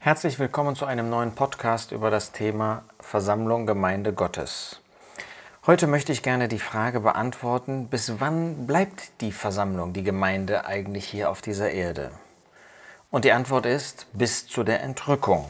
Herzlich willkommen zu einem neuen Podcast über das Thema Versammlung Gemeinde Gottes. Heute möchte ich gerne die Frage beantworten, bis wann bleibt die Versammlung, die Gemeinde eigentlich hier auf dieser Erde? Und die Antwort ist bis zu der Entrückung.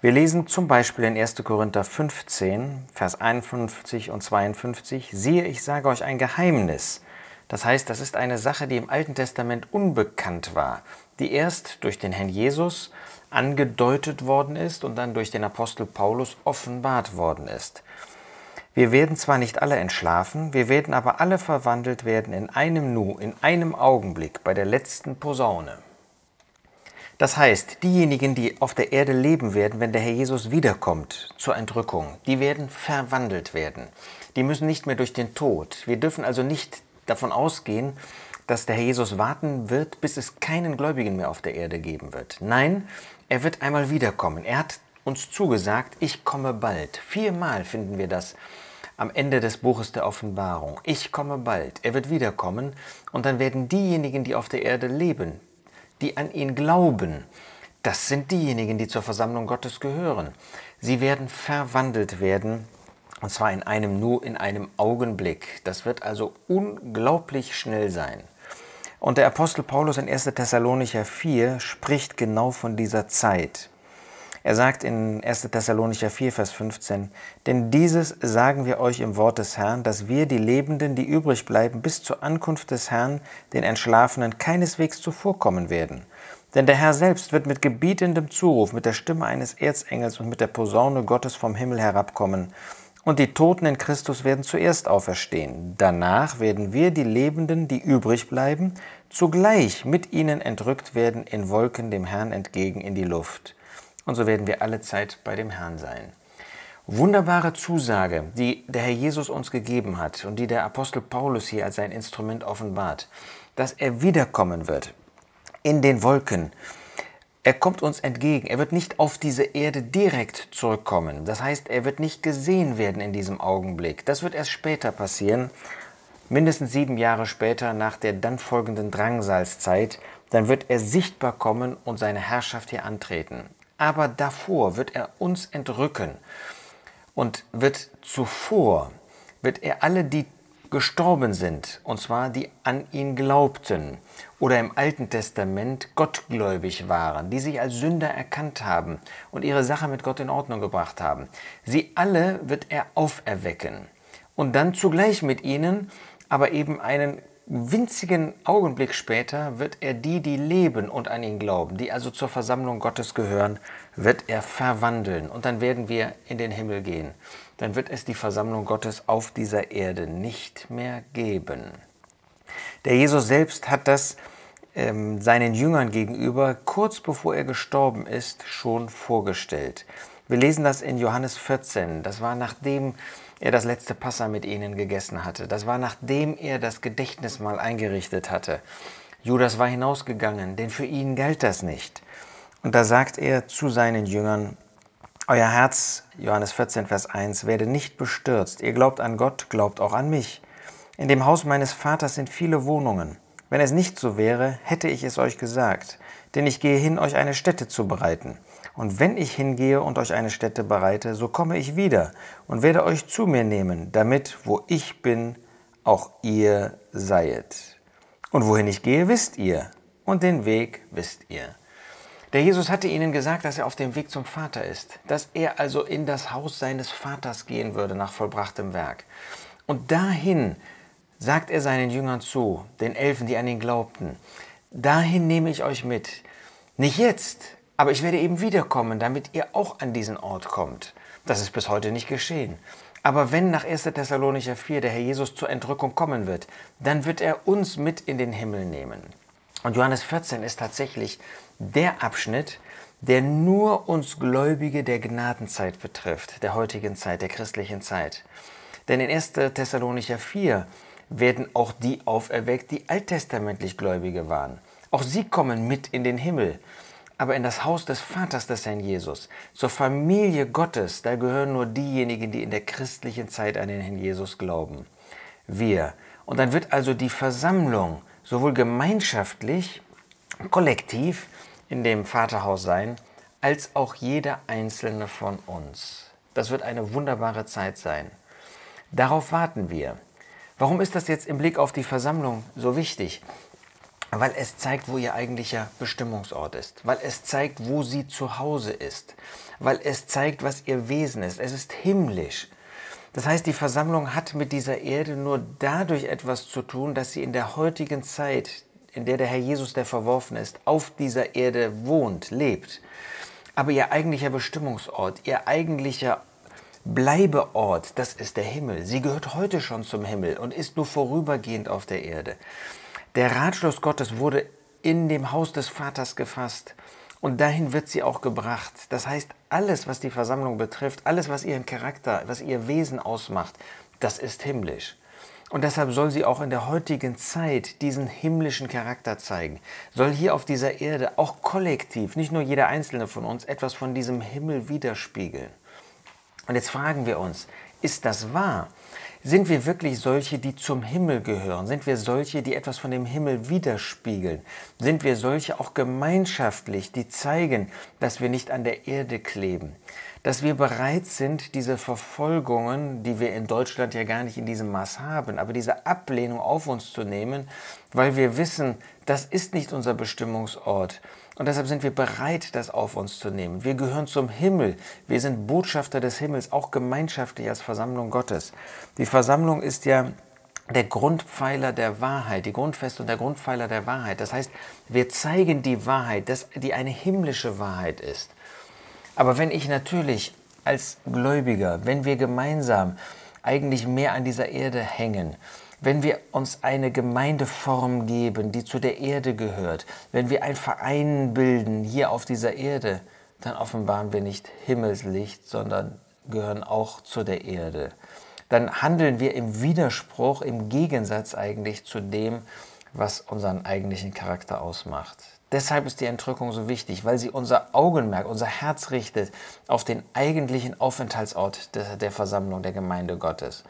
Wir lesen zum Beispiel in 1. Korinther 15, Vers 51 und 52, siehe, ich sage euch ein Geheimnis. Das heißt, das ist eine Sache, die im Alten Testament unbekannt war, die erst durch den Herrn Jesus angedeutet worden ist und dann durch den Apostel Paulus offenbart worden ist. Wir werden zwar nicht alle entschlafen, wir werden aber alle verwandelt werden in einem Nu, in einem Augenblick bei der letzten Posaune. Das heißt, diejenigen, die auf der Erde leben werden, wenn der Herr Jesus wiederkommt zur Entrückung, die werden verwandelt werden. Die müssen nicht mehr durch den Tod. Wir dürfen also nicht davon ausgehen, dass der Herr Jesus warten wird, bis es keinen Gläubigen mehr auf der Erde geben wird. Nein, er wird einmal wiederkommen. Er hat uns zugesagt, ich komme bald. Viermal finden wir das am Ende des Buches der Offenbarung. Ich komme bald. Er wird wiederkommen und dann werden diejenigen, die auf der Erde leben, die an ihn glauben, das sind diejenigen, die zur Versammlung Gottes gehören. Sie werden verwandelt werden, und zwar in einem nur in einem Augenblick. Das wird also unglaublich schnell sein. Und der Apostel Paulus in 1. Thessalonicher 4 spricht genau von dieser Zeit. Er sagt in 1. Thessalonicher 4, Vers 15, Denn dieses sagen wir euch im Wort des Herrn, dass wir die Lebenden, die übrig bleiben, bis zur Ankunft des Herrn, den Entschlafenen, keineswegs zuvorkommen werden. Denn der Herr selbst wird mit gebietendem Zuruf, mit der Stimme eines Erzengels und mit der Posaune Gottes vom Himmel herabkommen. Und die Toten in Christus werden zuerst auferstehen. Danach werden wir, die Lebenden, die übrig bleiben, zugleich mit ihnen entrückt werden in Wolken dem Herrn entgegen in die Luft und so werden wir alle Zeit bei dem Herrn sein. Wunderbare Zusage, die der Herr Jesus uns gegeben hat und die der Apostel Paulus hier als sein Instrument offenbart, dass er wiederkommen wird in den Wolken. Er kommt uns entgegen. Er wird nicht auf diese Erde direkt zurückkommen. Das heißt, er wird nicht gesehen werden in diesem Augenblick. Das wird erst später passieren, mindestens sieben Jahre später nach der dann folgenden Drangsalzzeit. Dann wird er sichtbar kommen und seine Herrschaft hier antreten aber davor wird er uns entrücken und wird zuvor, wird er alle, die gestorben sind, und zwar die an ihn glaubten oder im Alten Testament gottgläubig waren, die sich als Sünder erkannt haben und ihre Sache mit Gott in Ordnung gebracht haben, sie alle wird er auferwecken und dann zugleich mit ihnen aber eben einen winzigen Augenblick später wird er die, die leben und an ihn glauben, die also zur Versammlung Gottes gehören, wird er verwandeln und dann werden wir in den Himmel gehen. Dann wird es die Versammlung Gottes auf dieser Erde nicht mehr geben. Der Jesus selbst hat das ähm, seinen Jüngern gegenüber kurz bevor er gestorben ist schon vorgestellt. Wir lesen das in Johannes 14. Das war nachdem er das letzte Passa mit ihnen gegessen hatte. Das war nachdem er das Gedächtnismahl eingerichtet hatte. Judas war hinausgegangen, denn für ihn galt das nicht. Und da sagt er zu seinen Jüngern, Euer Herz, Johannes 14, Vers 1, werde nicht bestürzt. Ihr glaubt an Gott, glaubt auch an mich. In dem Haus meines Vaters sind viele Wohnungen. Wenn es nicht so wäre, hätte ich es euch gesagt. Denn ich gehe hin, euch eine Stätte zu bereiten. Und wenn ich hingehe und euch eine Stätte bereite, so komme ich wieder und werde euch zu mir nehmen, damit, wo ich bin, auch ihr seiet. Und wohin ich gehe, wisst ihr, und den Weg wisst ihr. Der Jesus hatte ihnen gesagt, dass er auf dem Weg zum Vater ist, dass er also in das Haus seines Vaters gehen würde nach vollbrachtem Werk. Und dahin sagt er seinen Jüngern zu, den Elfen, die an ihn glaubten, dahin nehme ich euch mit. Nicht jetzt, aber ich werde eben wiederkommen, damit ihr auch an diesen Ort kommt. Das ist bis heute nicht geschehen. Aber wenn nach 1. Thessalonicher 4 der Herr Jesus zur Entrückung kommen wird, dann wird er uns mit in den Himmel nehmen. Und Johannes 14 ist tatsächlich der Abschnitt, der nur uns Gläubige der Gnadenzeit betrifft, der heutigen Zeit, der christlichen Zeit. Denn in 1. Thessalonicher 4 werden auch die auferweckt, die alttestamentlich Gläubige waren. Auch sie kommen mit in den Himmel aber in das Haus des Vaters des Herrn Jesus, zur Familie Gottes, da gehören nur diejenigen, die in der christlichen Zeit an den Herrn Jesus glauben. Wir. Und dann wird also die Versammlung sowohl gemeinschaftlich, kollektiv in dem Vaterhaus sein, als auch jeder einzelne von uns. Das wird eine wunderbare Zeit sein. Darauf warten wir. Warum ist das jetzt im Blick auf die Versammlung so wichtig? Weil es zeigt, wo ihr eigentlicher Bestimmungsort ist, weil es zeigt, wo sie zu Hause ist, weil es zeigt, was ihr Wesen ist. Es ist himmlisch. Das heißt, die Versammlung hat mit dieser Erde nur dadurch etwas zu tun, dass sie in der heutigen Zeit, in der der Herr Jesus, der verworfen ist, auf dieser Erde wohnt, lebt. Aber ihr eigentlicher Bestimmungsort, ihr eigentlicher Bleibeort, das ist der Himmel. Sie gehört heute schon zum Himmel und ist nur vorübergehend auf der Erde. Der Ratschluss Gottes wurde in dem Haus des Vaters gefasst und dahin wird sie auch gebracht. Das heißt, alles, was die Versammlung betrifft, alles, was ihren Charakter, was ihr Wesen ausmacht, das ist himmlisch. Und deshalb soll sie auch in der heutigen Zeit diesen himmlischen Charakter zeigen. Soll hier auf dieser Erde auch kollektiv, nicht nur jeder einzelne von uns, etwas von diesem Himmel widerspiegeln. Und jetzt fragen wir uns, ist das wahr? Sind wir wirklich solche, die zum Himmel gehören? Sind wir solche, die etwas von dem Himmel widerspiegeln? Sind wir solche auch gemeinschaftlich, die zeigen, dass wir nicht an der Erde kleben? Dass wir bereit sind, diese Verfolgungen, die wir in Deutschland ja gar nicht in diesem Maß haben, aber diese Ablehnung auf uns zu nehmen, weil wir wissen, das ist nicht unser Bestimmungsort. Und deshalb sind wir bereit, das auf uns zu nehmen. Wir gehören zum Himmel. Wir sind Botschafter des Himmels, auch gemeinschaftlich als Versammlung Gottes. Die Versammlung ist ja der Grundpfeiler der Wahrheit, die Grundfeste und der Grundpfeiler der Wahrheit. Das heißt, wir zeigen die Wahrheit, die eine himmlische Wahrheit ist. Aber wenn ich natürlich als Gläubiger, wenn wir gemeinsam eigentlich mehr an dieser Erde hängen, wenn wir uns eine Gemeindeform geben, die zu der Erde gehört, wenn wir einen Verein bilden hier auf dieser Erde, dann offenbaren wir nicht Himmelslicht, sondern gehören auch zu der Erde. Dann handeln wir im Widerspruch, im Gegensatz eigentlich zu dem, was unseren eigentlichen Charakter ausmacht. Deshalb ist die Entrückung so wichtig, weil sie unser Augenmerk, unser Herz richtet auf den eigentlichen Aufenthaltsort der Versammlung der Gemeinde Gottes.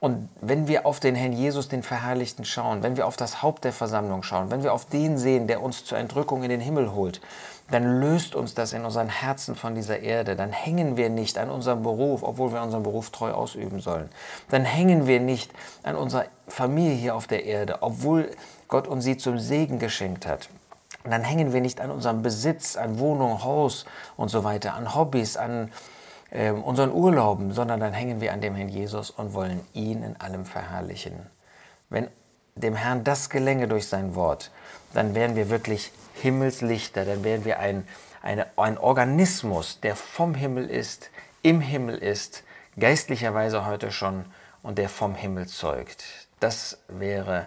Und wenn wir auf den Herrn Jesus, den Verherrlichten, schauen, wenn wir auf das Haupt der Versammlung schauen, wenn wir auf den sehen, der uns zur Entrückung in den Himmel holt, dann löst uns das in unseren Herzen von dieser Erde. Dann hängen wir nicht an unserem Beruf, obwohl wir unseren Beruf treu ausüben sollen. Dann hängen wir nicht an unserer Familie hier auf der Erde, obwohl Gott uns sie zum Segen geschenkt hat. dann hängen wir nicht an unserem Besitz, an Wohnung, Haus und so weiter, an Hobbys, an äh, unseren Urlauben, sondern dann hängen wir an dem Herrn Jesus und wollen ihn in allem verherrlichen. Wenn dem Herrn das gelänge durch sein Wort, dann wären wir wirklich Himmelslichter, dann wären wir ein, eine, ein Organismus, der vom Himmel ist, im Himmel ist, geistlicherweise heute schon und der vom Himmel zeugt. Das wäre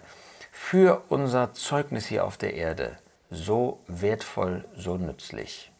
für unser Zeugnis hier auf der Erde so wertvoll, so nützlich.